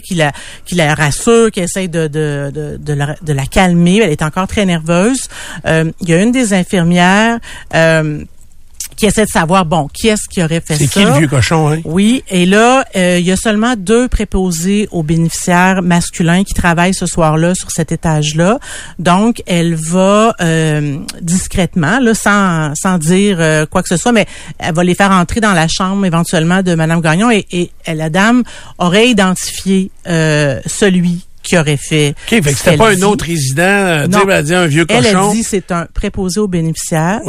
qui la, rassure, qui essaie de la calmer. Elle est encore très nerveuse. Euh, il y a une des infirmières euh, qui essaie de savoir, bon, qui est-ce qui aurait fait ça? C'est qui le vieux cochon, hein? Oui, et là, euh, il y a seulement deux préposés aux bénéficiaires masculins qui travaillent ce soir-là sur cet étage-là. Donc, elle va euh, discrètement, là, sans, sans dire euh, quoi que ce soit, mais elle va les faire entrer dans la chambre éventuellement de Madame Gagnon et, et la dame aurait identifié celui qui aurait fait. OK, fait que c'était pas un autre résident, euh, non. elle dit un vieux cochon. Elle a dit c'est un préposé aux bénéficiaires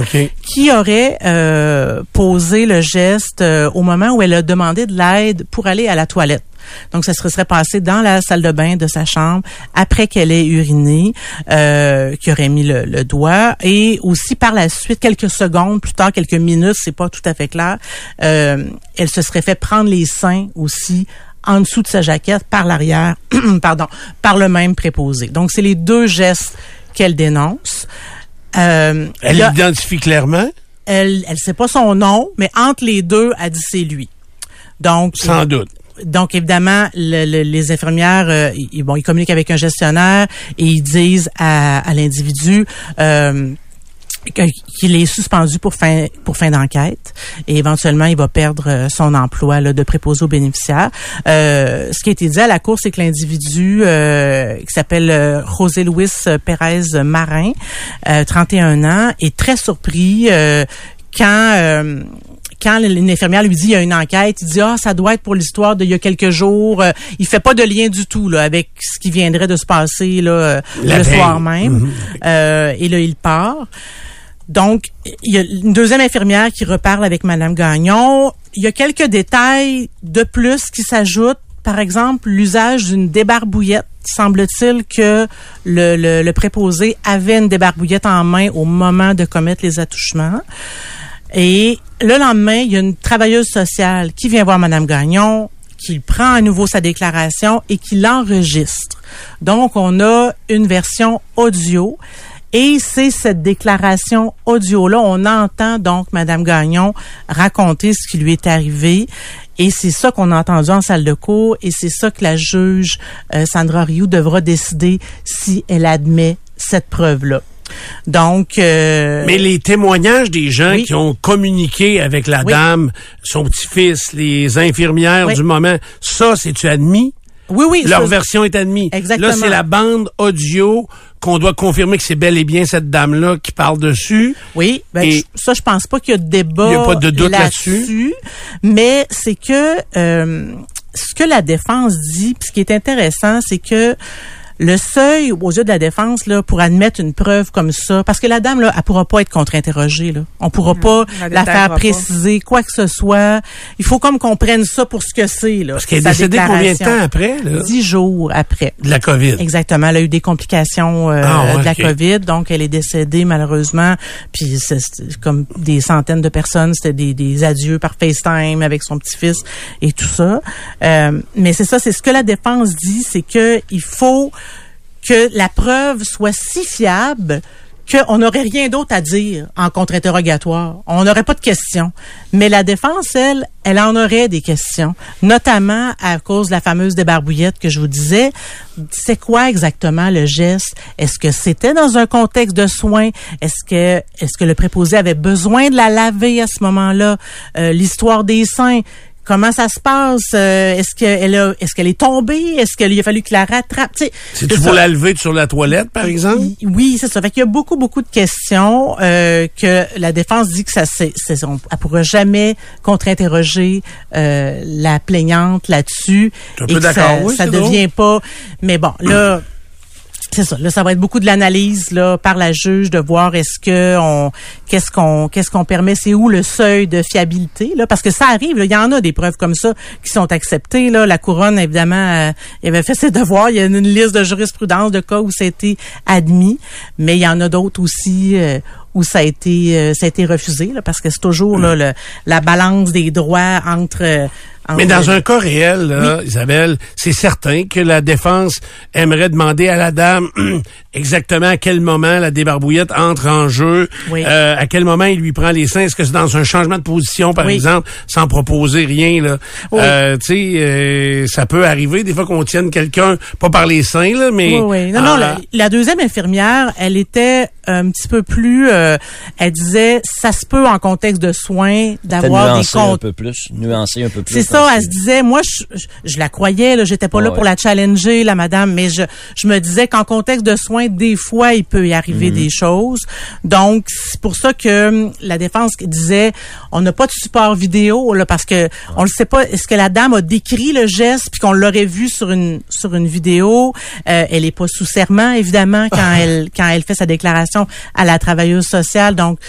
qui aurait euh, posé le geste euh, au moment où elle a demandé de l'aide pour aller à la toilette. Donc, ça se serait passé dans la salle de bain de sa chambre après qu'elle ait uriné, euh, qui aurait mis le, le, doigt, et aussi par la suite, quelques secondes plus tard, quelques minutes, c'est pas tout à fait clair, euh, elle se serait fait prendre les seins aussi en dessous de sa jaquette par l'arrière, pardon, par le même préposé. Donc, c'est les deux gestes qu'elle dénonce. Euh, elle l'identifie clairement? Elle elle sait pas son nom, mais entre les deux, elle dit c'est lui. Donc sans doute. Donc évidemment, les infirmières, euh, ils, bon, ils communiquent avec un gestionnaire et ils disent à, à l'individu. Euh, qu'il est suspendu pour fin pour fin d'enquête et éventuellement il va perdre euh, son emploi là, de préposé aux bénéficiaires. Euh, ce qui a été dit à la cour, c'est que l'individu euh, qui s'appelle euh, José Luis Pérez Marin, 31 ans, est très surpris quand quand une infirmière lui dit il y a une enquête, il dit ah ça doit être pour l'histoire d'il y a quelques jours. il fait pas de lien du tout là avec ce qui viendrait de se passer là le soir même. Mhm. et là il part. Donc, il y a une deuxième infirmière qui reparle avec Madame Gagnon. Il y a quelques détails de plus qui s'ajoutent. Par exemple, l'usage d'une débarbouillette. Semble-t-il que le, le, préposé avait une débarbouillette en main au moment de commettre les attouchements. Et le lendemain, il y a une travailleuse sociale qui vient voir Madame Gagnon, qui prend à nouveau sa déclaration et qui l'enregistre. Donc, on a une version audio. Et c'est cette déclaration audio-là, on entend donc Madame Gagnon raconter ce qui lui est arrivé. Et c'est ça qu'on a entendu en salle de cours et c'est ça que la juge euh, Sandra Rioux devra décider si elle admet cette preuve-là. Donc, euh, mais les témoignages des gens qui ont communiqué avec la dame, son petit-fils, les infirmières du moment, ça, c'est-tu admis? Oui, oui. Leur version est admise. Exactement. Là, c'est la bande audio qu'on doit confirmer que c'est bel et bien cette dame-là qui parle dessus. Oui, ben ça, je pense pas qu'il y a de débat Il a pas de doute là-dessus. mais c'est que euh, ce que la défense dit, puis ce qui est intéressant, c'est que le seuil aux yeux de la défense là pour admettre une preuve comme ça. Parce que la dame là elle pourra pas être contre-interrogée là. On pourra pas la, faire préciser quoi que ce soit. Il faut comme qu'on prenne ça pour ce que c'est là parce qu'elle est décédée combien de temps après là? Dix jours après. De la covid. Exactement. Elle a eu des complications euh, ah, de la covid. Donc elle est décédée malheureusement. Puis c'est comme des centaines de personnes. C'était des, des adieux par FaceTime avec son petit-fils et tout ça. Euh, mais c'est ça c'est ce que la défense dit c'est que il faut que la preuve soit si fiable qu'on n'aurait rien d'autre à dire en contre-interrogatoire. On n'aurait pas de questions. Mais la défense, elle, elle en aurait des questions, notamment à cause de la fameuse débarbouillette que je vous disais. C'est quoi exactement le geste? Est-ce que c'était dans un contexte de soins? Est-ce que, est-ce que le préposé avait besoin de la laver à ce moment-là? Euh, l'histoire des seins Comment ça se passe? Euh, est-ce qu'elle a, est-ce qu'elle est tombée? Est-ce qu'il a fallu qu'il la rattrape? C'est tu pour la lever sur la toilette, par exemple? Oui, c'est ça. Fait qu'il y a beaucoup, beaucoup de questions euh, que la défense dit que ça, c'est, on, elle pourra jamais contre-interroger euh, la plaignante là-dessus. et ça, ça devient pas. Mais bon, là. C'est ça. Là, ça va être beaucoup de l'analyse là par la juge de voir est-ce que on qu'est-ce qu'on qu'est-ce qu'on permet, c'est où le seuil de fiabilité là, parce que ça arrive. il y en a des preuves comme ça qui sont acceptées là. La couronne évidemment, euh, avait fait ses devoirs. Il y a une liste de jurisprudence de cas où c'était admis, mais il y en a d'autres aussi. Euh, où ça a été ça a été refusé là, parce que c'est toujours là, le, la balance des droits entre mais dans un cas réel, là, Isabelle, c'est certain que la défense aimerait demander à la dame exactement à quel moment la débarbouillette entre en jeu, euh, à quel moment il lui prend les seins. Est-ce que c'est dans un changement de position, par exemple, sans proposer rien là? Euh, Tu sais, euh, ça peut arriver des fois qu'on tienne quelqu'un pas par les seins là, mais non, non. La, la, deuxième infirmière, elle était un petit peu plus. Elle disait, ça se peut en contexte de soins d'avoir des comptes un peu plus, nuancer un peu plus ça, elle se disait, moi, je, la croyais, là, j'étais pas là pour la challenger, la madame, mais je, je me disais qu'en contexte de soins, des fois, il peut y arriver mhm. des choses. Donc, c'est pour ça que hum, la défense disait, on n'a pas de support vidéo, là, parce que on ne sait pas, est-ce que la dame a décrit le geste, puis qu'on l'aurait vu sur une, sur une vidéo? Euh, elle est pas sous serment, évidemment, quand elle, quand elle fait sa déclaration à la travailleuse sociale. Donc,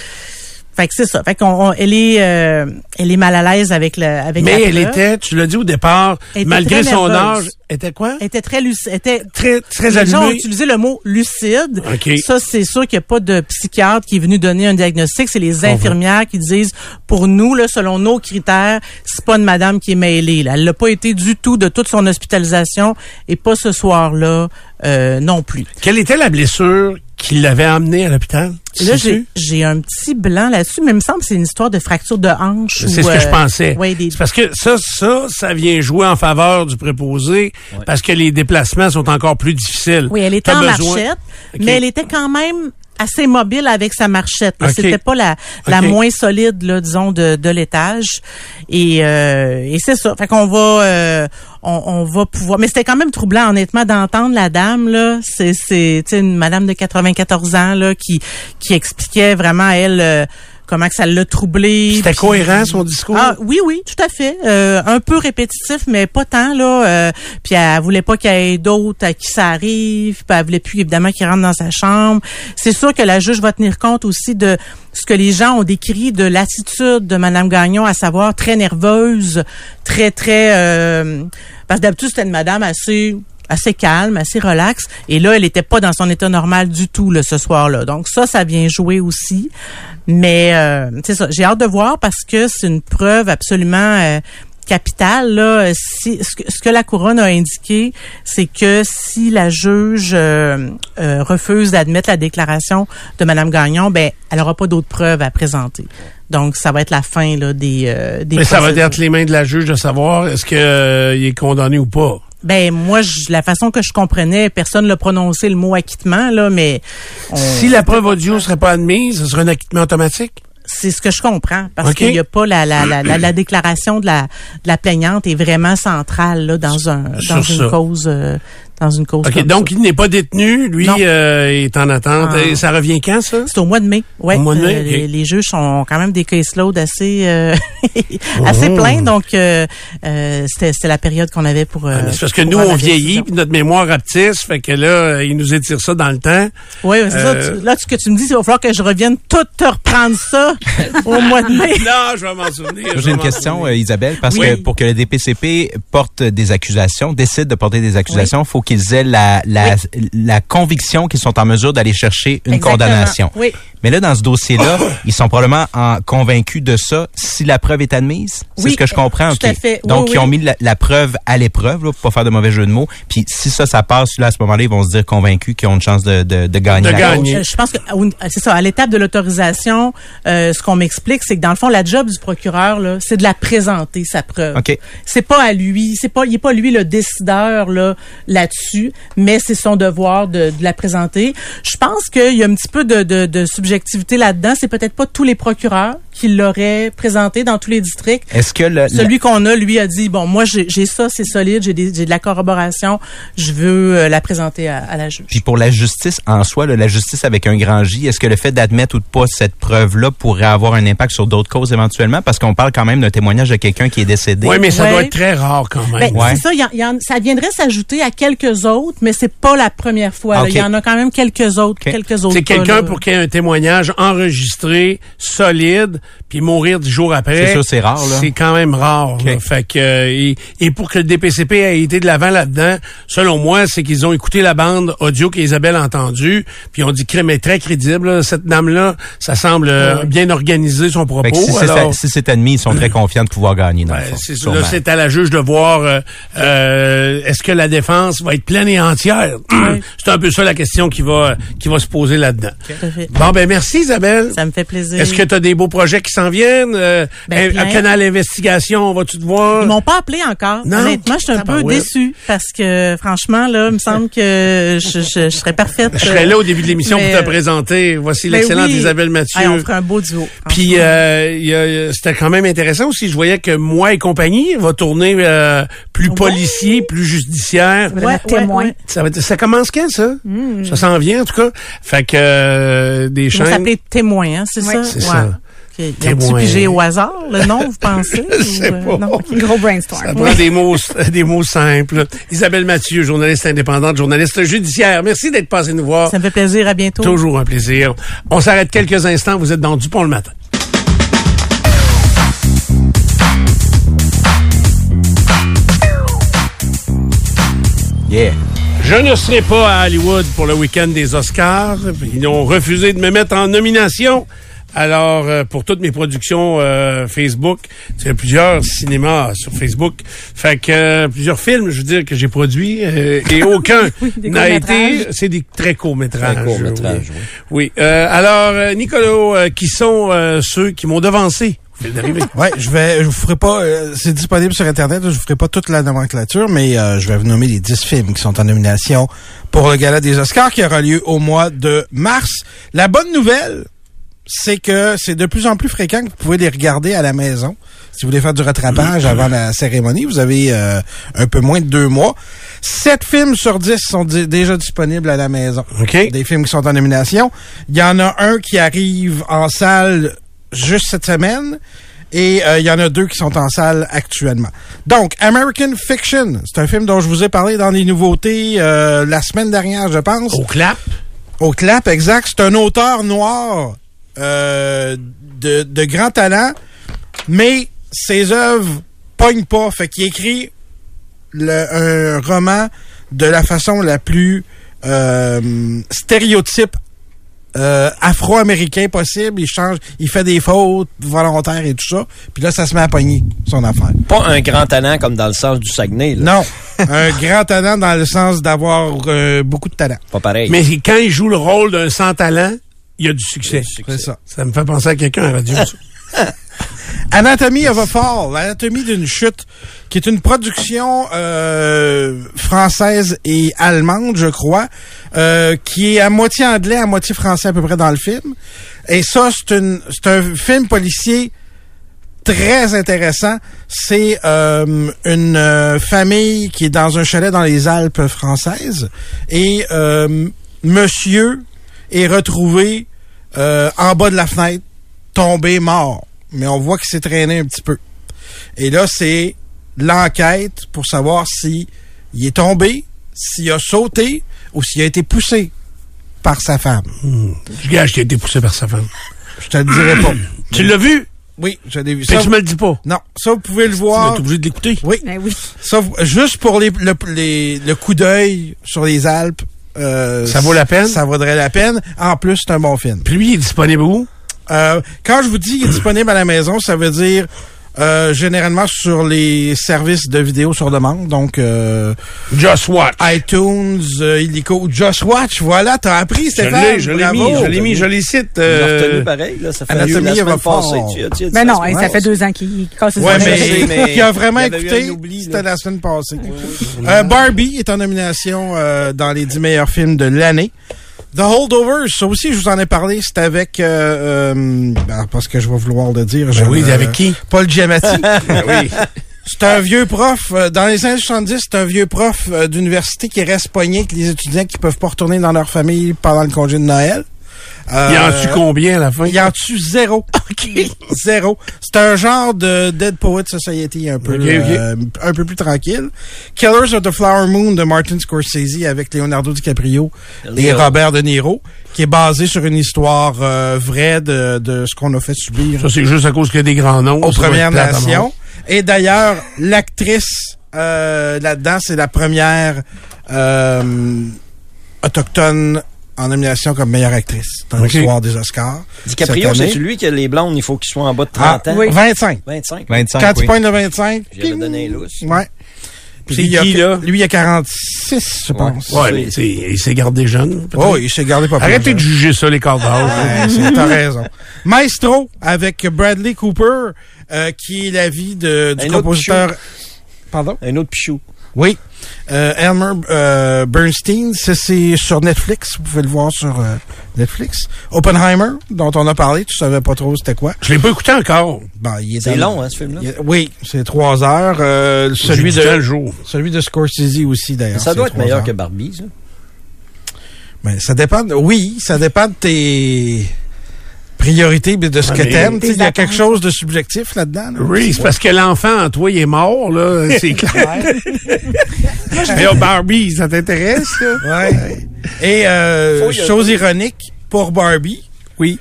fait que c'est ça. Fait qu'on, elle est, euh, elle est mal à l'aise avec le, avec Mais elle était, tu l'as dit au départ, malgré son âge, était quoi? Elle était très lucide, était très très Les gens ont utilisé le mot lucide. Ça, c'est sûr qu'il n'y a pas de psychiatre qui est venu donner un diagnostic. C'est les infirmières qui disent, pour nous, là, selon nos critères, c'est pas une madame qui est mêlée. Là. Elle n'a pas été du tout de toute son hospitalisation et pas ce soir-là euh, non plus. Quelle était la blessure qui l'avait amené à l'hôpital? Là, j'ai un petit blanc là-dessus, mais il me semble que c'est une histoire de fracture de hanche. C'est ce que je euh, pensais. Parce que ça, ça, ça vient jouer en faveur du préposé parce que les déplacements sont encore plus difficiles. Oui, elle était en marchette, mais elle était quand même assez mobile avec sa marchette. C'était pas la, la moins solide, là, disons, de, de l'étage. Et, euh, et c'est ça. Fait qu'on va euh, on, on, va pouvoir. Mais c'était quand même troublant, honnêtement, d'entendre la dame, là. C'est, c'est une madame de 94 ans là, qui, qui expliquait vraiment elle. Euh, comment que ça l'a troublé. C'était cohérent son discours? Ah oui oui, tout à fait. Euh, un peu répétitif mais pas tant là. Euh, puis elle voulait pas qu'il y ait d'autres à qui ça arrive. Puis elle voulait plus évidemment qu'il rentre dans sa chambre. C'est sûr que la juge va tenir compte aussi de ce que les gens ont décrit de l'attitude de Madame Gagnon, à savoir très nerveuse, très très. Euh, parce que d'habitude c'était une madame assez assez calme, assez relax. Et là, elle n'était pas dans son état normal du tout là, ce soir-là. Donc ça, ça vient jouer aussi. Mais euh, c'est ça, j'ai hâte de voir parce que c'est une preuve absolument euh, capitale. Là, si, ce, que, la couronne a indiqué, c'est que si la juge euh, refuse d'admettre la déclaration de Madame Gagnon, ben elle aura pas d'autres preuves à présenter. Donc, ça va être la fin là, des, des Mais ça va être les mains de la juge de savoir est-ce qu'il est condamné ou pas. Ben moi, je, la façon que je comprenais, personne n'a prononcé le mot acquittement là, mais si la preuve audio serait pas admise, ce serait un acquittement automatique. C'est ce que je comprends parce qu'il n'y a pas la, la, la, la, déclaration de la, de la plaignante est vraiment centrale là, dans un dans une cause euh, dans une cause. OK, donc il n'est pas détenu, lui euh, est en attente. Ah. Et ça revient quand ça? C'est au mois de mai. Ouais. Au mois de mai. Euh, les, juges sont quand même des caseloads assez euh, assez oh. pleins donc euh, c'était c'était la période qu'on avait pour ah, parce que nous on vieillit puis notre mémoire rapetisse fait que là ils nous étirent ça dans le temps. Oui, c'est ça. là ce que tu me dis, il va falloir que je revienne tout te reprendre ça au mois de mai. non, je vais m'en souvenir. J'ai une question Isabelle parce que pour que le DPCP porte des accusations, décide de porter des accusations, faut qu'ils aient la, la, la conviction qu'ils sont en mesure d'aller chercher une condamnation. Oui. Mais là, dans ce dossier-là, ils sont probablement en, convaincus de ça si la preuve est admise. C'est ce que je comprends. Tout à fait. Donc, ils ont mis la, preuve à l'épreuve, pour pas faire de mauvais jeu de mots. Puis si ça, ça passe, là, à ce moment-là, ils vont se dire convaincus qu'ils ont une chance de, de, de gagner. De gagner. Je pense que c'est ça. À l'étape de l'autorisation, euh, ce qu'on m'explique, c'est que dans le fond, la job du procureur, là, c'est de la présenter sa preuve. OK. C'est pas à lui, c'est pas, il est pas lui le décideur là là-dessus, mais c'est son devoir de, de, la présenter. Je pense qu'il y a un petit peu de, de, de subjectivité là-dedans. C'est peut-être pas tous les procureurs qui l'auraient présenté dans tous les districts. Est-ce que le, celui qu'on a, lui, a dit bon, moi j'ai ça, c'est solide, j'ai de la corroboration, je veux euh, la présenter à, à, la juge. Puis pour la justice en soi, la justice avec un grand J, est-ce que le fait d'admettre ou de pas cette preuve-là pourrait avoir un impact sur d'autres causes éventuellement? Parce qu'on parle quand même d'un témoignage de quelqu'un qui est décédé. Oui, mais ça doit être très rare quand même. Ben, C'est ça, y y en, ça viendrait s'ajouter à quelques autres, mais c'est pas la première fois. Il y en a quand même quelques autres, quelques autres. C'est quelqu'un pour qui ait un témoignage enregistré, solide, puis mourir dix jours après. C'est sûr, c'est rare, là. C'est quand même rare. Fait que, euh, et, pour que le DPCP ait été de l'avant là-dedans, selon moi, c'est qu'ils ont écouté la bande audio qu'Isabelle a entendue, puis on dit crème est très crédible. Cette dame-là, ça semble euh, bien organiser son propos. si, si c'est admis, ils sont très confiants de pouvoir gagner. Dans c'est à la juge de voir euh, est-ce que la défense va être pleine et entière. c'est un peu ça la question qui va qui va se poser là-dedans. Bon ben merci Isabelle. Ça me fait plaisir. Est-ce que tu as des beaux projets qui s'en viennent? Euh, ben, canal investigation, vas-tu te voir? Ils m'ont pas appelé encore. Honnêtement, je suis un peu déçue parce que franchement là, il me semble que je, je, serais parfaite. Je serais là au début de l'émission pour te présenter. Voici ben l'excellente Isabelle Mathieu. on ferait un beau duo. Puis euh, c'était quand même intéressant aussi. Je voyais que moi et compagnie va tourner euh, plus policier, plus judiciaire. Ouais, témoin. Ça, ça commence quand ça? Hmm. Ça s'en vient en tout cas. Fait que euh, des chaînes. Ça s'appelait témoin, hein, c'est ça? C'est ça. Okay. Témoin. pigé au hasard le nom, vous pensez Je sais pas. Euh, non, gros brainstorm. Ça prend des mots, des mots simples. Isabelle Mathieu, journaliste indépendante, journaliste judiciaire. Merci d'être passé nous voir. Ça me fait plaisir. À bientôt. Toujours un plaisir. On s'arrête quelques instants. Vous êtes dans Dupont le matin. Je ne serai pas à Hollywood pour le week-end des Oscars. Ils ont refusé de me mettre en nomination. Alors, euh, pour toutes mes productions euh, Facebook, c'est plusieurs cinémas sur Facebook. Fait que euh, plusieurs films, je veux dire, que j'ai produits et aucun n'a été... C'est des très courts métrages. Très courts métrages, oui. oui. alors, Nicolas, qui sont ceux qui m'ont devancé ouais, je vais, je vous ferai pas, euh, c'est disponible sur Internet, je vous ferai pas toute la nomenclature, mais euh, je vais vous nommer les 10 films qui sont en nomination pour le Gala des Oscars qui aura lieu au mois de mars. La bonne nouvelle, c'est que c'est de plus en plus fréquent que vous pouvez les regarder à la maison. Si vous voulez faire du rattrapage avant la cérémonie, vous avez euh, un peu moins de deux mois. Sept films sur dix sont déjà disponibles à la maison. Des films qui sont en nomination. Il y en a un qui arrive en salle juste cette semaine. Et euh, il y en a deux qui sont en salle actuellement. Donc, American Fiction, c'est un film dont je vous ai parlé dans les nouveautés euh, la semaine dernière, je pense. Au clap? Au clap, exact. C'est un auteur noir euh, de, de grand talent, mais ses œuvres pognent pas. Fait qu'il écrit le, un roman de la façon la plus stéréotype euh, afro-américain possible. Il change, il fait des fautes volontaires et tout ça. Puis là, ça se met à pogner, son affaire. Pas un grand talent comme dans le sens du Saguenay. Là. Non, un grand talent dans le sens d'avoir euh, beaucoup de talent. Pas pareil. Mais quand il joue le rôle d'un sans talent, il y a du succès. C'est ça. Ça me fait penser à quelqu'un à radio. Anatomy of a Fall, Anatomie d'une chute, qui est une production euh, française et allemande, je crois, euh, qui est à moitié anglais, à moitié français à peu près dans le film. Et ça, c'est un film policier très intéressant. C'est euh, une famille qui est dans un chalet dans les Alpes françaises et monsieur est retrouvé en bas de la fenêtre, tombé mort mais on voit qu'il s'est traîné un petit peu. Et là, c'est l'enquête pour savoir si il est tombé, s'il a sauté ou s'il a été poussé par sa femme. Hmm. Je gage qu'il a été poussé par sa femme. Je te le dirai pas. tu l'as vu? Oui, je l'ai vu. Ça, tu me le dis pas. Non, ça, vous pouvez le voir. Tu es obligé de l'écouter. Oui. Ben oui. Ça, juste pour les, le, coup d'œil sur les Alpes. Euh, ça vaut la peine? Ça vaudrait la peine. En plus, c'est un bon film. Puis lui, il est disponible où? Euh, quand je vous dis qu'il est disponible à la maison, ça veut dire euh, généralement sur les services de vidéo sur demande, donc euh, Just Watch, iTunes, euh, Illico, Just Watch. Voilà, t'as appris, Stéphane. Je l'ai, mis, je l'ai mis, je l'ai cite. Euh, retenu pareil, là, ça fait Anatomie la semaine Tu, mais non, ça fait deux ans qu'il casse ouais, mais, mais qui a vraiment écouté, c'était la semaine passée. Euh, Barbie est en nomination euh, dans les dix meilleurs films de l'année. The Holdovers, ça aussi, je vous en ai parlé, c'est avec, euh, euh ben, parce que je vais vouloir le dire. Ben oui, avec qui? Paul Giamatti. Ben oui. C'est un vieux prof, euh, dans les années 70, c'est un vieux prof euh, d'université qui reste pogné avec les étudiants qui peuvent pas retourner dans leur famille pendant le congé de Noël. Euh, il en tue combien à la fin? Il en tue zéro. OK. Zéro. C'est un genre de Dead Poet Society un peu, euh, un peu plus tranquille. Killers of the Flower Moon de Martin Scorsese avec Leonardo DiCaprio et Robert De Niro, qui est basé sur une histoire euh, vraie de, de ce qu'on a fait subir. Ça, c'est juste à cause qu'il y a des grands noms. Aux Premières Nations. Et d'ailleurs, l'actrice euh, là-dedans, c'est la première euh, autochtone en nomination comme meilleure actrice dans l'histoire des Oscars. DiCaprio, c'est celui que les blondes, il faut qu'ils soient en bas de 30 ah, ans. Oui. 25. 25. 25 Quand tu pointes de 25, j'avais donné lousse. Ouais. C'est qui, là? Lui, il a 46, je pense. Ouais, mais il s'est gardé jeune. Oh, il s'est gardé pas Arrêtez de juger ça, les corps ouais, T'as raison. Maestro, avec Bradley Cooper, euh, qui est la vie de, du compositeur... Pardon? Un autre pichou. Oui. Euh, Elmer euh, Bernstein, c'est sur Netflix. Vous pouvez le voir sur euh, Netflix. Oppenheimer, dont on a parlé, tu savais pas trop c'était quoi. Je l'ai pas écouté encore. Ben, c'est long, hein, ce film-là. Oui, c'est trois heures. Euh, celui de jour. Celui de Scorsese aussi, d'ailleurs. Ça doit être meilleur que Barbie, ça. Ben, ça dépend. Oui, ça dépend de tes priorité de ce que t'aimes. Il y a quelque chose de subjectif là-dedans. Oui, c'est parce que l'enfant en toi, il est mort, là. C'est clair. Mais oh, Barbie, ça t'intéresse, là? Ouais. Et euh, chose ironique, pour Barbie, oui,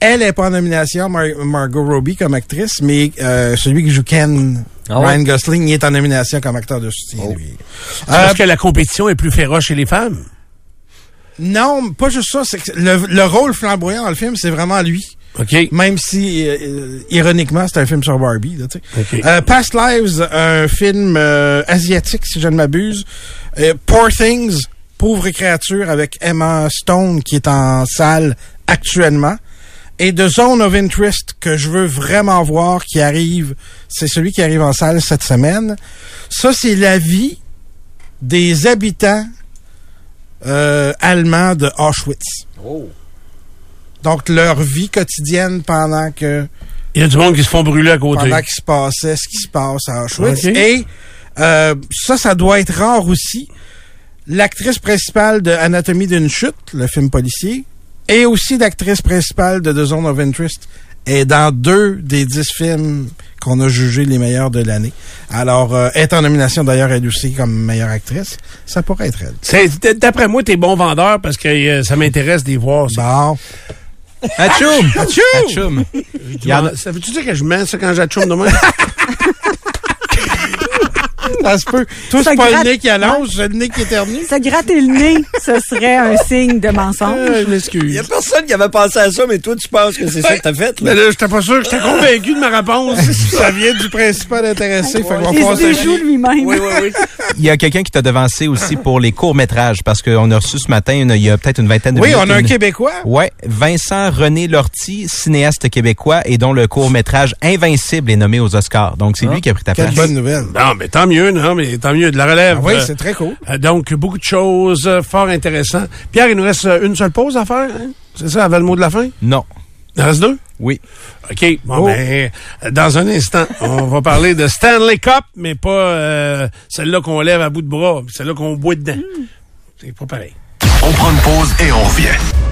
elle est pas en nomination, Margot Robbie, comme actrice, mais euh, celui qui joue Ken, ah Ryan Gosling, il est en nomination comme acteur de soutien. Oh. Parce euh, que la compétition est plus féroce chez les femmes. Non, pas juste ça. C'est que le, rôle flamboyant dans le film, c'est vraiment lui. OK. Même si, euh, euh, ironiquement, c'est un film sur Barbie. Là, euh, Past Lives, un film asiatique, si je ne m'abuse. Poor Things, Pauvre créature, avec Emma Stone, qui est en salle actuellement. Et The Zone of Interest, que je veux vraiment voir, qui arrive, c'est celui qui arrive en salle cette semaine. Ça, c'est la vie des habitants euh, allemands de Auschwitz. Oh. Donc, leur vie quotidienne pendant que... Il y a du monde qui se font brûler à côté. Pendant qu'il se passait ce qui se passe à Auschwitz. Et euh, ça, ça doit être rare aussi. L'actrice principale de Anatomie d'une chute, le film policier, et aussi l'actrice principale de The Zone of Interest, est dans deux des dix films qu'on a jugés les meilleurs de l'année. Alors, euh, est en nomination d'ailleurs elle aussi comme meilleure actrice, ça pourrait être elle. D'après moi, t'es bon vendeur parce que euh, ça m'intéresse d'y voir. Ça. Bon. Atchoum! Atchoum! Ça veut-tu dire que je mets ça quand j'atchoum demain? Ça se peut. Toi, c'est pas le nez qui allonge, c'est le nez qui éternue. Ça gratter le nez, ce serait un signe de mensonge. Euh, je m'excuse. Il y a personne qui avait pensé à ça, mais toi, tu penses que c'est ça que t'as fait, là? Mais là, j'étais pas sûr, j'étais convaincu de ma réponse. ça vient du principal intéressé, fait qu'on va passer lui-même. Oui, oui, oui. Il y a quelqu'un qui t'a devancé aussi pour les courts-métrages, parce qu'on a reçu ce matin, il y a peut-être une vingtaine de Oui, on a un Québécois. Ouais, Vincent René Lortie, cinéaste québécois, et dont le court-métrage Invincible est nommé aux Oscars. Donc, c'est lui qui a pris ta place. Quelle bonne nouvelle. Non, mais tant mieux, non, mais tant mieux de la relève. Ah oui, c'est très cool. Euh, donc, beaucoup de choses euh, fort intéressantes. Pierre, il nous reste euh, une seule pause à faire. Hein? C'est ça, avant le mot de la fin? Non. Il en reste deux? Oui. OK. Bon, oh. ben, dans un instant, on va parler de Stanley Cup, mais pas celle-là qu'on lève à bout de bras, celle-là qu'on boit dedans. C'est pas pareil. On prend une pause et on revient.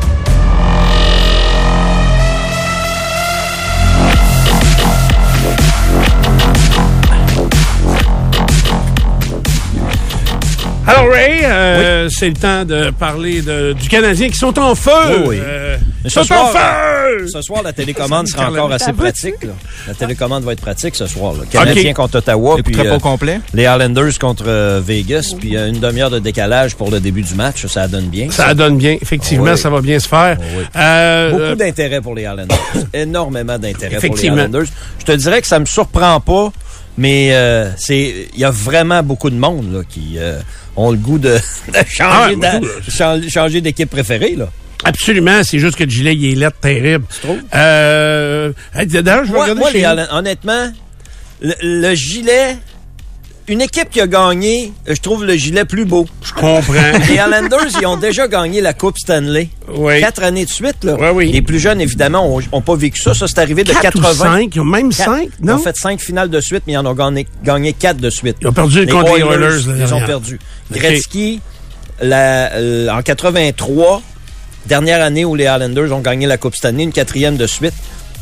Alors Ray, euh, c'est le temps de parler de, du Canadien qui sont en feu. Oui, euh, sont en feu. Ce soir, la télécommande sera encore assez pratique. La télécommande va être pratique ce soir. Là. Canadien contre Ottawa, puis euh, complet. les Islanders contre euh, Vegas, puis une demi-heure de décalage pour le début du match. Ça donne bien. Ça, donne bien. Effectivement, ça va bien se faire. Beaucoup d'intérêt pour les Islanders. Énormément d'intérêt pour les Islanders. Je te dirais que ça me surprend pas, mais c'est il y a vraiment beaucoup de monde là, qui ont le goût de, changer, ah, changer d'équipe préférée, là. Absolument, c'est juste que le gilet, il est lettre terrible. Tu trouves? Euh, d'ailleurs, je vais moi, honnêtement, le, gilet, une équipe qui a gagné, je trouve le gilet plus beau. Je comprends. Les Islanders, ils ont déjà gagné la Coupe Stanley. Oui. Quatre années de suite, là. Oui, oui. Les plus jeunes, évidemment, ont, pas vécu ça. Ça, c'est arrivé de 80. Ou cinq. Ils ont même cinq, non? Ils ont fait cinq finales de suite, mais ils en ont gagné, gagné quatre de suite. Ils ont perdu contre les Oilers. Ils ont perdu. Gretzky, la, en 83, Dernière année où les Islanders ont gagné la Coupe Stanley, une quatrième de suite,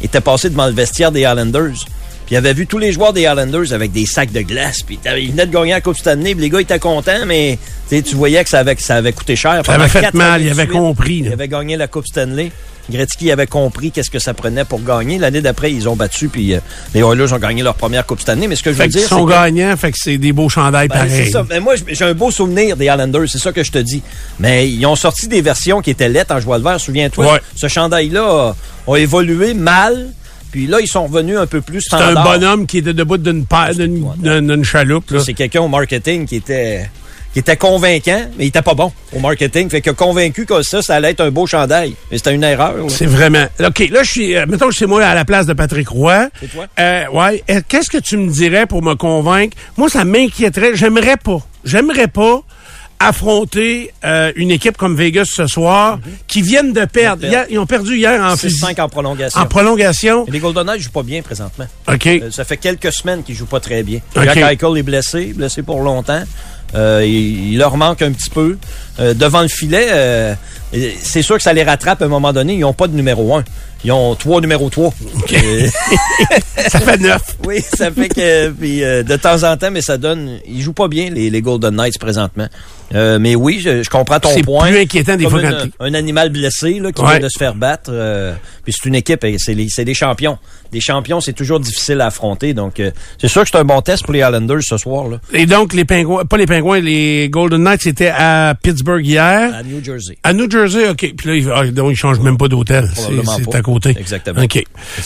était passé devant le vestiaire des Islanders. Puis il avait vu tous les joueurs des Islanders avec des sacs de glace. Puis il venait de gagner la Coupe Stanley. Puis les gars étaient contents, mais tu voyais que ça avait, ça avait coûté cher. Ça avait fait mal, il avait compris. Il avait gagné la Coupe Stanley. Gretzky avait compris qu'est-ce que ça prenait pour gagner. L'année d'après, ils ont battu, puis euh, les Oilers ont gagné leur première Coupe Stanley. Mais ce que je veux dire, Ils sont gagnants, fait que c'est des beaux chandails ben, pareils. Ça. Mais moi, j'ai un beau souvenir des Islanders, c'est ça que je te dis. Mais ils ont sorti des versions qui étaient lettres en joie de vert. Souviens-toi, ce chandail-là a, évolué mal. Puis là, ils sont revenus un peu plus standard. C'est un bonhomme qui était debout d'une d'une chaloupe. C'est quelqu'un au marketing qui était qui était convaincant, mais il était pas bon au marketing. Fait que convaincu que ça, ça allait être un beau chandail. Mais c'était une erreur. C'est vraiment. OK, là, je suis. Euh, mettons que c'est moi à la place de Patrick Roy. C'est toi? Euh, ouais. Euh, qu'est-ce que tu me dirais pour me convaincre? Moi, ça m'inquiéterait. J'aimerais pas. J'aimerais pas affronter euh, une équipe comme Vegas ce soir, mhm. qui viennent de perdre. ils ont perdu hier en 5 en prolongation. En prolongation. les Golden Knights jouent pas bien présentement. OK. ça fait quelques semaines qu'ils jouent pas très bien. Jack Eichel est blessé, blessé pour longtemps. Euh, il, leur manque un petit peu. Euh, devant le filet, euh, c'est sûr que ça les rattrape à un moment donné. Ils n'ont pas de numéro un. Ils ont trois numéro 3. ça fait neuf. Oui, ça fait que puis, de temps en temps, mais ça donne. Ils jouent pas bien les, les Golden Knights présentement. Euh, mais oui, je, comprends ton point. C'est plus inquiétant des fois un, animal blessé là, qui vient de se faire battre. Euh, puis c'est une équipe, c'est des champions. Des champions, c'est toujours difficile à affronter. Donc, euh, c'est sûr que c'est un bon test pour les Islanders ce soir. Là. Et donc, les pingouins, pas les pingouins, les Golden Knights étaient à Pittsburgh hier. À New Jersey. À New Jersey, OK. Puis là, ah, donc, ils changent même pas d'hôtel. C'est à côté. Exactement. OK.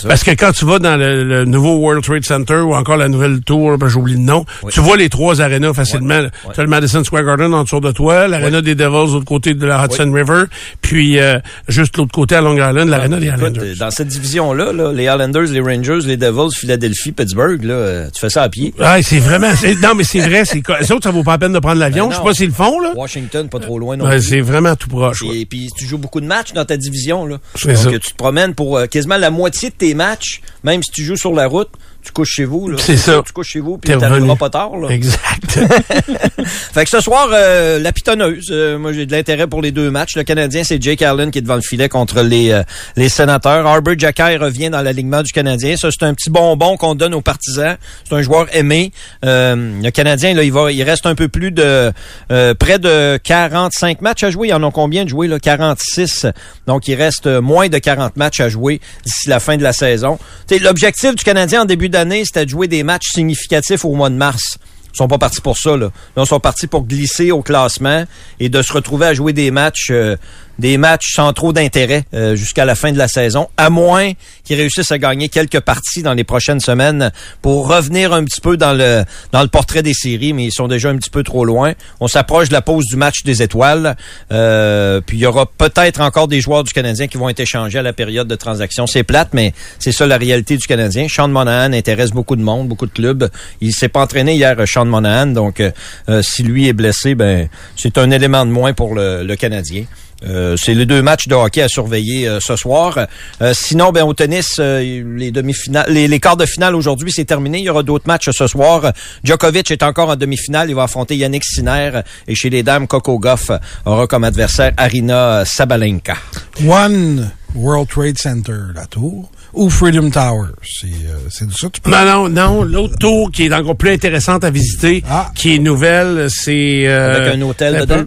Parce que quand tu vas dans le, nouveau World Trade Center ou encore la nouvelle tour, ben, j'oublie le nom, tu vois les trois arénas facilement. Tu as le Madison Square Garden en dessous de toi, l'aréna des Devils de l'autre côté de la Hudson River, puis euh, juste l'autre côté à Long Island, l'aréna des Islanders. Dans cette division-là, là, les Islanders, les Rangers, les Devils, Philadelphie, Pittsburgh, là, tu fais ça à pied. Ah, c'est vraiment... Non, mais c'est vrai, c'est les autres, ça vaut pas la peine de prendre l'avion. Ben Je sais pas s'ils le font, là. Washington, pas trop loin non ben, C'est vraiment tout proche. Et puis, tu joues beaucoup de matchs dans ta division, là. Donc, ça. tu te promènes pour euh, quasiment la moitié de tes matchs, même si tu joues sur la route, tu couches chez vous. C'est ça. Tu couches chez vous, puis t'arriveras pas tard. Là. Exact. fait que ce soir, euh, la pitonneuse. Euh, moi, j'ai de l'intérêt pour les deux matchs. Le Canadien, c'est Jake Allen qui est devant le filet contre les euh, les sénateurs. Arbor Jacky revient dans l'alignement du Canadien. Ça, c'est un petit bonbon qu'on donne aux partisans. C'est un joueur aimé. le Canadien, là, il va, il reste un peu plus de près de 45 matchs à jouer. Ils en ont combien de jouer? Là? 46. Donc, il reste moins de 40 matchs à jouer d'ici la fin de la saison. L'objectif du Canadien en début c'était de jouer des matchs significatifs au mois de mars. Ils sont pas partis pour ça. Là. ils sont partis pour glisser au classement et de se retrouver à jouer des matchs euh, des matchs sans trop d'intérêt euh, jusqu'à la fin de la saison, à moins qu'ils réussissent à gagner quelques parties dans les prochaines semaines pour revenir un petit peu dans le dans le portrait des séries, mais ils sont déjà un petit peu trop loin. On s'approche de la pause du match des étoiles, euh, puis il y aura peut-être encore des joueurs du Canadien qui vont être échangés à la période de transaction. C'est plate, mais c'est ça la réalité du Canadien. Sean Monahan intéresse beaucoup de monde, beaucoup de clubs. Il s'est pas entraîné hier, Sean Monahan, donc euh, si lui est blessé, ben c'est un élément de moins pour le Canadien. Euh, c'est les deux matchs de hockey à surveiller euh, ce soir. Euh, sinon, ben au tennis, les demi-finales, les, quarts de finale aujourd'hui, c'est terminé. Il y aura d'autres matchs ce soir. Djokovic est encore en demi-finale. Il va affronter Yannick Sinner. Et chez les dames, Coco Goff aura comme adversaire Arina Sabalenka. One World Trade Center, la tour ou Freedom Tower. C'est euh, de ça tu Non, non, non. L'autre tour qui est encore plus intéressante à visiter, ah. qui est nouvelle, c'est... Euh, Avec un hôtel dedans?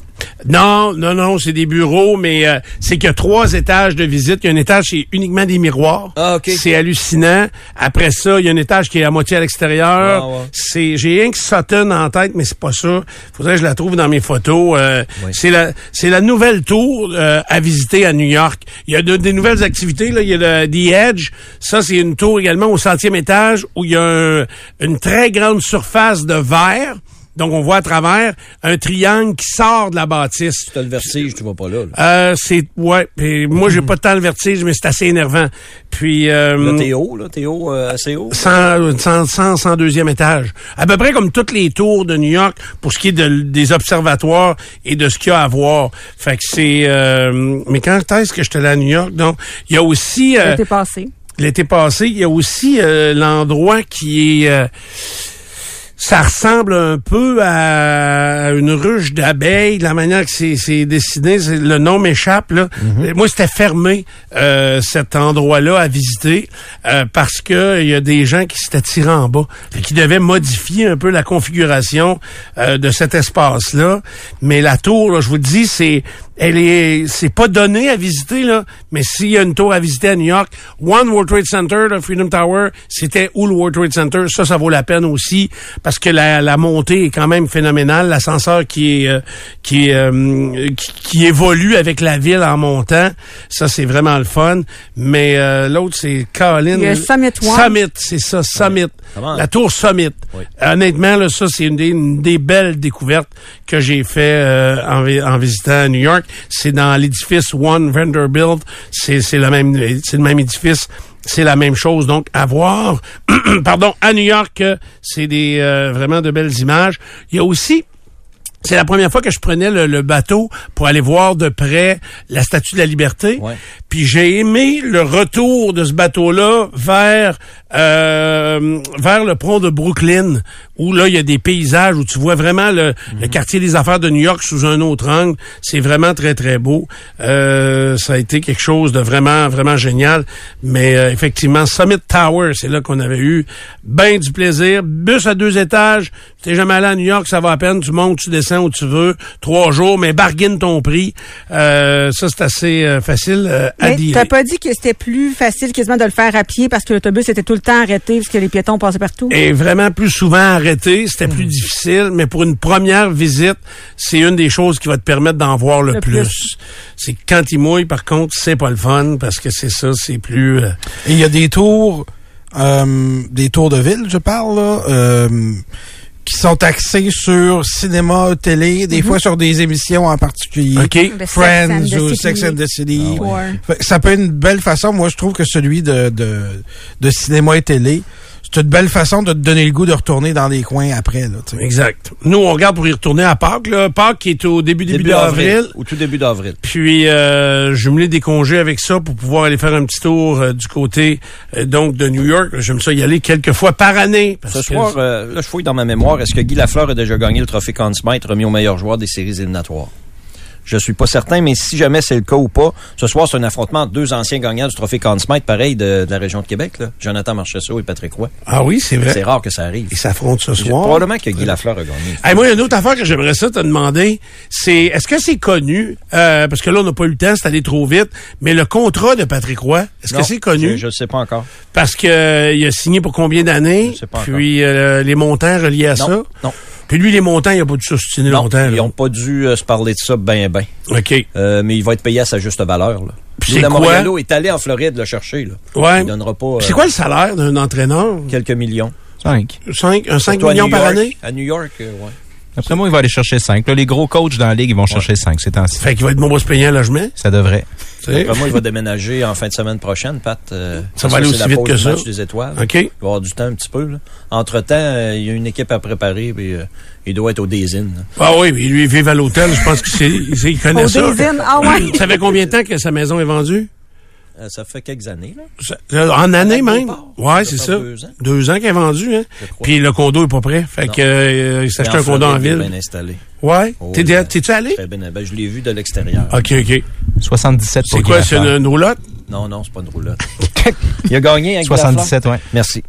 Non, non, non, c'est des bureaux, mais euh, c'est qu'il y a trois étages de visite. Il y a un étage qui est uniquement des miroirs. Ah, OK. C'est hallucinant. Après ça, il y a un étage qui est à moitié à l'extérieur. Ah, C'est, j'ai rien que Sutton en tête, mais c'est pas ça. Faudrait que je la trouve dans mes photos. Euh, C'est la, c'est la nouvelle tour à visiter à New York. Il y a des nouvelles activités là. Il y a le The Edge ça, c'est une tour également au centième étage où il y a une très grande surface de verre. Donc, on voit à travers un triangle qui sort de la bâtisse. Tu as le vertige, tu vois pas là. Euh, c'est, ouais. Puis moi, j'ai pas tant le vertige, mais c'est assez énervant. Puis, euh, là, t'es haut, là, t'es haut, euh, assez haut. 100, 100, 102e étage. À peu près comme toutes les tours de New York pour ce qui est des observatoires et de ce qu'il y a à voir. Fait que c'est, euh, mais quand est-ce que je te à New York? Donc, il y a aussi, euh, passé l'été passé. Il y a aussi euh, l'endroit qui est... Ça ressemble un peu à une ruche d'abeilles, la manière que c'est dessiné. Le nom m'échappe. là. Mm-hmm. Moi, c'était fermé euh, cet endroit-là à visiter euh, parce que il y a des gens qui s'étaient tirés en bas et qui devaient modifier un peu la configuration euh, de cet espace-là. Mais la tour, là, je vous dis, c'est elle est, c'est pas donné à visiter là, mais s'il y a une tour à visiter à New York, One World Trade Center, le Freedom Tower, c'était où le World Trade Center, ça, ça vaut la peine aussi parce que la, la montée est quand même phénoménale, l'ascenseur qui est, euh, qui, euh, qui, qui évolue avec la ville en montant, ça c'est vraiment le fun. Mais euh, l'autre c'est Caroline. Il Summit One. Summit, c'est ça, Summit, la tour Summit. Honnêtement là, ça c'est une des, une des belles découvertes que j'ai fait en, en visitant à New York c'est dans l'édifice One Vanderbilt, c'est le même c'est le même édifice c'est la même chose. Donc, à voir, pardon, à New York, c'est des euh, vraiment de belles images. Il y a aussi c'est la première fois que je prenais le, bateau pour aller voir de près la Statue de la Liberté. Puis j'ai aimé le retour de ce bateau-là vers euh, vers le pont de Brooklyn, où là il y a des paysages où tu vois vraiment le, mhm. quartier des affaires de New York sous un autre angle. C'est vraiment très très beau. Euh, ça a été quelque chose de vraiment vraiment génial. Mais euh, effectivement, Summit Tower, c'est là qu'on avait eu bien du plaisir. Bus à deux étages. Tu jamais allé à New York, ça va à peine. Tu montes, tu descends où tu veux. Trois jours, mais bargaine ton prix. ça c'est assez facile mais t'as pas dit que c'était plus facile quasiment de le faire à pied parce que l'autobus était tout le temps arrêté parce que les piétons passaient partout? Et vraiment plus souvent arrêté, c'était plus hmm. difficile, mais pour une première visite, c'est une des choses qui va te permettre d'en voir le, plus. C'est quand il mouille, par contre, c'est pas le fun parce que c'est ça, c'est plus... Euh, Et il y a des tours... Euh, des tours de ville, je parle, là. Euh, qui sont axés sur cinéma, télé, des mhm. fois sur des émissions en particulier. Friends ou Sex and the City. Ah Ça peut être une belle façon. Moi, je trouve que celui de, de, de cinéma et télé, c'est une belle façon de te donner le goût de retourner dans les coins après. Là, exact. Nous, on regarde pour y retourner à Pâques. Là. Pâques qui est au début, début, d'avril. Au tout début d'avril. Puis, euh, jumeler des congés avec ça pour pouvoir aller faire un petit tour euh, du côté euh, donc de New York. J'aime ça y aller quelques fois par année. Ce soir, euh, là, je fouille dans ma mémoire. Est-ce que Guy Lafleur a déjà gagné le trophée Conn Smythe remis au meilleur joueur des séries éliminatoires? Je suis pas certain, mais si jamais c'est le cas ou pas, ce soir, c'est un affrontement entre deux anciens gagnants du trophée Conn Smythe, pareil, de, la région de Québec, là. Jonathan Marchessault et Patrick Roy. Ah oui, c'est vrai. C'est rare que ça arrive. Ils s'affrontent ce soir. Probablement que Guy Lafleur a gagné. moi, il y a une autre affaire que j'aimerais ça te demander, c'est, est-ce que c'est connu, euh, parce que là, on n'a pas eu le temps, c'est allé trop vite, mais le contrat de Patrick Roy, est-ce que c'est connu? Je ne sais pas encore. Parce que euh, il a signé pour combien d'années? Je sais pas Puis euh, les montants reliés à ça? Non. Puis lui, les montants, il a pas dû s'ostiner longtemps. Ils n'ont pas dû euh, se parler de ça ben ben. OK. Euh, mais il va être payé à sa juste valeur. Là. C'est quoi? est allé en Floride le chercher. Là. Ouais. Il donnera pas. c'est quoi le salaire d'un entraîneur? Quelques millions. Cinq. Cinq, un 5 millions par année? À New York, ouais. Après moi, il va aller chercher 5. les gros coachs dans la ligue, ils vont chercher 5 c'est ainsi. Fait qu'il va être bon pour se payer un logement? Ça devrait. Après moi, il va déménager en fin de semaine prochaine, Pat. Euh, ça va aller aussi vite que ça. des étoiles. OK. Il va avoir du temps un petit peu. Entre-temps, euh, il y a une équipe à préparer, puis euh, il doit être au Désin. Ah oui, lui, il vit à l'hôtel. Je pense qu'il connaît au ça. Au ah ouais. Ça fait combien de temps que sa maison est vendue? Euh, ça fait quelques années, là. en année même. Ouais, c'est ça. Deux ans. Deux ans qu'il est vendu, hein. Puis le condo est pas prêt. Fait que, euh, il s'achète un condo en ville. bien installé. Ouais. Oh, T'es-tu allé? Ben, je l'ai vu de l'extérieur. OK, OK. 77 C'est quoi, c'est une, une roulotte? Non, non, c'est pas une roulotte. il a gagné avec 77, oui. Merci.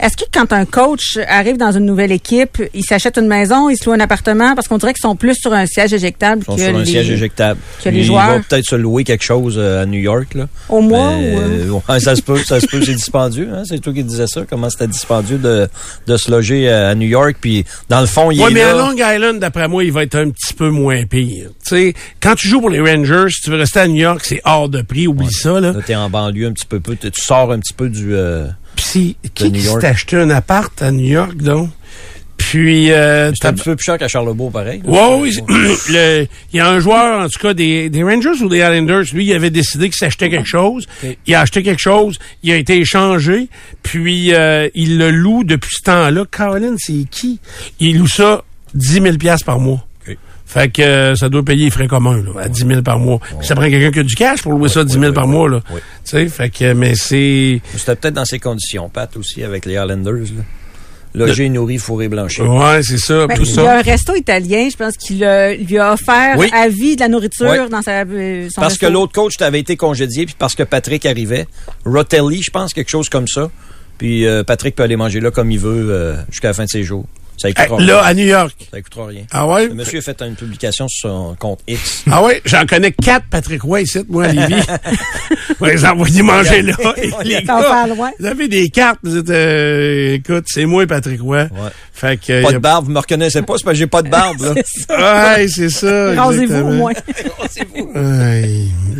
Est-ce que quand un coach arrive dans une nouvelle équipe, il s'achète une maison, il se loue un appartement, parce qu'on dirait qu'ils sont plus sur un siège éjectable ils sont sur un siège éjectable. Que les joueurs. Ils vont peut-être se louer quelque chose euh, à New York, là. Au mois ou... Euh, ça se peut, ça se peut, c'est dispendieux, hein? C'est toi qui disais ça, comment c'était dispendieux de, de se loger à New York, puis dans le fond, il ouais, est mais à Long Island, d'après moi, il va être un petit peu moins pire. Tu sais, quand tu joues pour les Rangers, si tu veux rester à New York, c'est hors de prix, oublie ça, là. Là, t'es en banlieue un petit peu, tu sors un petit peu du... Euh, puis qui, qui s'est acheté un appart à New York, donc? Puis euh, c'est un petit peu plus cher qu'à Charlebourg, pareil. oui, il y a un joueur, en tout cas, des, des Rangers ou des Islanders, lui, il avait décidé qu'il s'achetait quelque chose. Il a acheté quelque chose, il a été échangé, puis euh, il le loue depuis ce temps-là. Caroline, c'est qui? Il loue ça 10 000 par mois. Fait que euh, ça doit payer les frais communs là, à 10 000 par mois. Ça prend quelqu'un qui a du cash pour louer ça 10 000 par mois. Là. Tu sais, fait que, mais c'est... C'était peut-être dans ces conditions, Pat, aussi, avec les Islanders. Là. Logé, nourri, fourré, blanchi. Ouais, c'est ça. Ben, il y a un resto italien, je pense, qui lui a offert à vie de la nourriture dans sa, euh, son Parce que l'autre coach t'avait été congédié, puis parce que Patrick arrivait. Rotelli, je pense, quelque chose comme ça. Puis euh, Patrick peut aller manger là comme il veut euh, jusqu'à la fin de ses jours. Ça là, à New York. Ça coûtera rien. Ah ouais? Le monsieur a fait une publication sur son compte X. Ah ouais? J'en connais quatre Patrick Way ici, moi, à Lévis. Vous les envoyer manger là. les gars, vous avez des cartes. Vous êtes, euh, écoute, c'est moi Patrick Way. Ouais. Fait que, pas de barbe, vous me reconnaissez pas, c'est parce que j'ai pas de barbe, là. ouais, c'est ça. Rasez-vous au moins. Rasez-vous.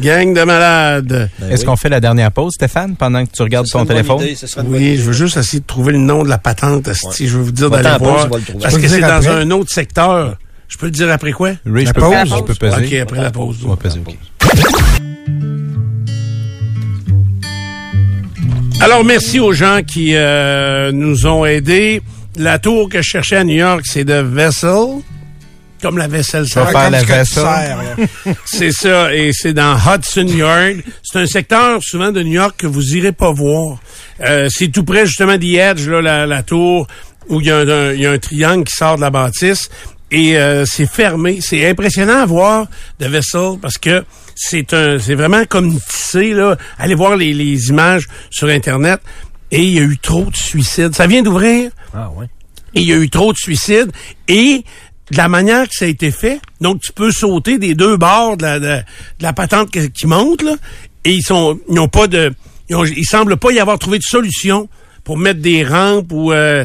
Gang de malades. Ben Est-ce qu'on fait la dernière pause, Stéphane, pendant que tu regardes ton téléphone? oui, je veux juste essayer de trouver le nom de la patente. Si je veux vous dire d'aller voir. Parce que c'est dans un autre secteur. Je peux le dire après quoi? Oui, je peux, pause, je peux peser. OK, après la pause. On va peser, OK. Alors, merci aux gens qui euh, nous ont aidés. La tour que je cherchais à New York, c'est de Vessel. Comme la vaisselle ça faire la vaisselle? c'est ça, et c'est dans Hudson Yard. C'est un secteur souvent de New York que vous irez pas voir. Euh, c'est tout près justement d'Edge, là, la, la tour où il y, a un, triangle qui sort de la bâtisse et euh, c'est fermé. C'est impressionnant à voir de Vessel parce que c'est un, c'est vraiment comme tissé là. Allez voir les, les images sur internet. Et il y a eu trop de suicides. Ça vient d'ouvrir. Ah ouais. Et il y a eu trop de suicides et de la manière que ça a été fait. Donc tu peux sauter des deux bords de la, de, la patente qui monte là. Et ils sont, ils n'ont pas de, ils, ont, ils semblent pas y avoir trouvé de solution pour mettre des rampes ou euh,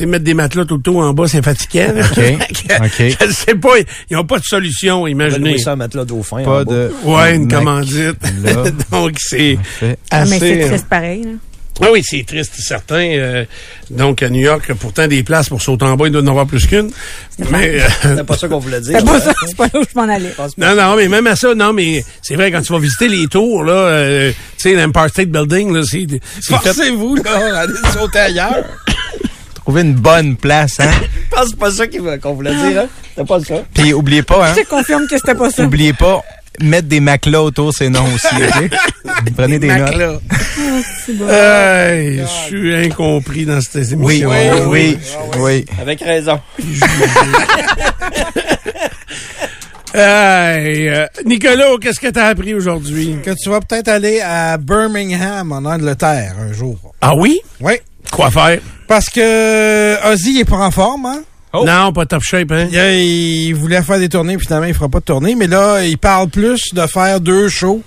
mettre des matelas tout le temps en bas, c'est fatigant. OK. okay. Je sais pas, ils n'ont pas de solution, imaginez. ça, matelas dauphin. Pas de. Ouais, une commandite. Donc, c'est assez. Ah, mais c'est triste pareil, là. Ah oui, c'est triste, certain. Euh, donc, à New York, pourtant, des places pour sauter en bas, il doit en avoir plus qu'une. Mais... Euh, c'est pas ça qu'on voulait dire. C'est pas ça, c'est pas là où je m'en allais. Non, non, mais même à ça, non, mais c'est vrai, quand tu vas visiter les tours, là, euh, tu sais, l'Empire State Building, là, c'est... Forcez-vous, là, allez sauter ailleurs? Trouver une bonne place, hein? Je pense pas ça qu'on voulait dire, hein? C'est pas ça? Puis, oubliez pas, hein? Je te confirme que c'était pas ça. Oubliez pas, mettre des matelas autour, c'est non aussi, OK? Prenez des notes. je suis incompris dans cette émission. Oui, oui, oui, Avec raison. Hey, euh, Nicolas, qu'est-ce que tu as appris aujourd'hui? Que tu vas peut-être aller à Birmingham, en Angleterre, un jour. Ah oui? Oui. Quoi faire? Parce que Ozzy est pas en forme, hein? Oh. Non, pas top shape, hein? Il, voulait faire des tournées, puis finalement, il fera pas de tournée. Mais là, il parle plus de faire deux shows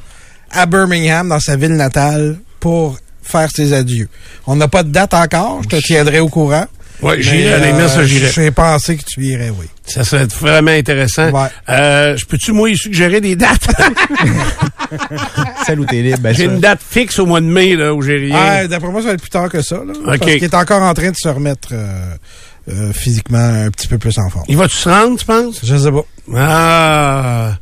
à Birmingham, dans sa ville natale, pour faire ses adieux. On n'a pas de date encore. Je te tiendrai au courant. Oui, j'irai. Euh, ça, j'irai. J'ai pensé que tu irais, oui. Ça serait vraiment intéressant. Ouais. Euh, je peux-tu, moi, suggérer des dates? Celle où t'es libre, ben J'ai une date fixe au mois de mai, là, où j'ai rien. Ah, d'après moi, ça va être plus tard que ça, là. Parce qu'il est encore en train de se remettre, euh, euh, physiquement un petit peu plus en forme. Il va-tu se rendre, tu penses? Je sais pas. Ah!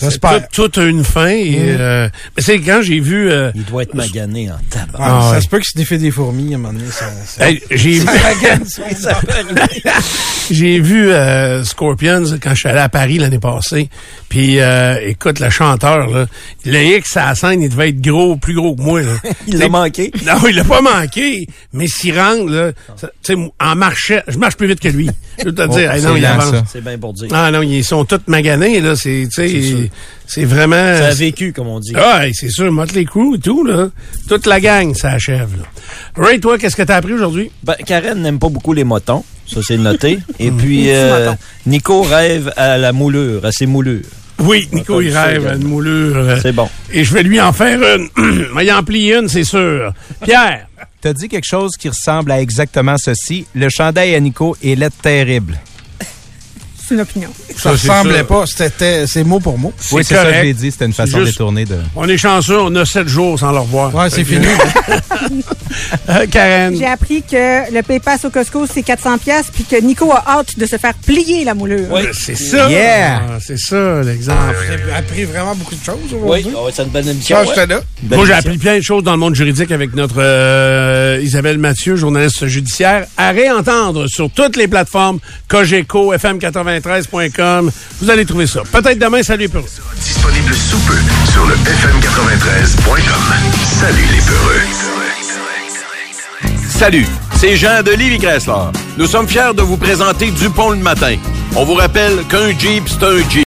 J'espère. Tout, tout, a une fin. Et, mm. euh, mais c'est quand j'ai vu... Euh, il doit être magané en tabac. Ah, ça se peut qu'il se défait des fourmis à un moment donné. j'ai vu... j'ai vu euh, Scorpions quand je suis allé à Paris l'année passée. Puis, écoute, le chanteur, là, le X à la scène, il devait être gros, plus gros que moi. Là. il l'a manqué? Non, il l'a pas manqué. Mais s'il rentre, là, tu sais, en marchait, je marche plus vite que lui. Je veux te oh, dire. non, il avance. C'est bien pour dire. Ah non, ils sont tous maganés, là. C'est, tu sais... C'est vraiment. Ça a vécu, comme on dit. Ah, c'est sûr, les Crew et tout, là. Toute la gang, ça achève, là. Ray, toi, qu'est-ce que t'as appris aujourd'hui? Ben, Karen n'aime pas beaucoup les motons. Ça, c'est noté. et puis, euh, Nico rêve à la moulure, à ses moulures. Oui, Nico, il rêve à une moulure. C'est bon. Et je vais lui en faire une. Il en plier une, c'est sûr. Pierre? T'as dit quelque chose qui ressemble à exactement ceci. Le chandail à Nico est l'aide terrible une opinion. Ça, ressemblait pas, c'était c'est mot pour mot. Oui, c'est ça que j'ai dit, c'était une façon détournée de. On est chanceux, on a sept jours sans le revoir. Ouais, c'est fini. Euh, Karen. J'ai appris que le PayPass au Costco, c'est 400 pièces puis que Nico a hâte de se faire plier la moulure. Oui, c'est ça. Yeah. Ah, c'est ça, l'exemple. J'ai appris vraiment beaucoup de choses aujourd'hui. Oui, c'est une bonne émission. là. Moi, j'ai appris plein de choses dans le monde juridique avec notre euh, Isabelle Mathieu, journaliste judiciaire, à réentendre sur toutes les plateformes Cogeco, FM93.com. Vous allez trouver ça. Peut-être demain, salut pour Disponible sous peu sur le FM93.com. Salut les peureux. Salut c'est Jean de Livy Chrysler. Nous sommes fiers de vous présenter Dupont le matin. On vous rappelle qu'un Jeep, c'est un Jeep.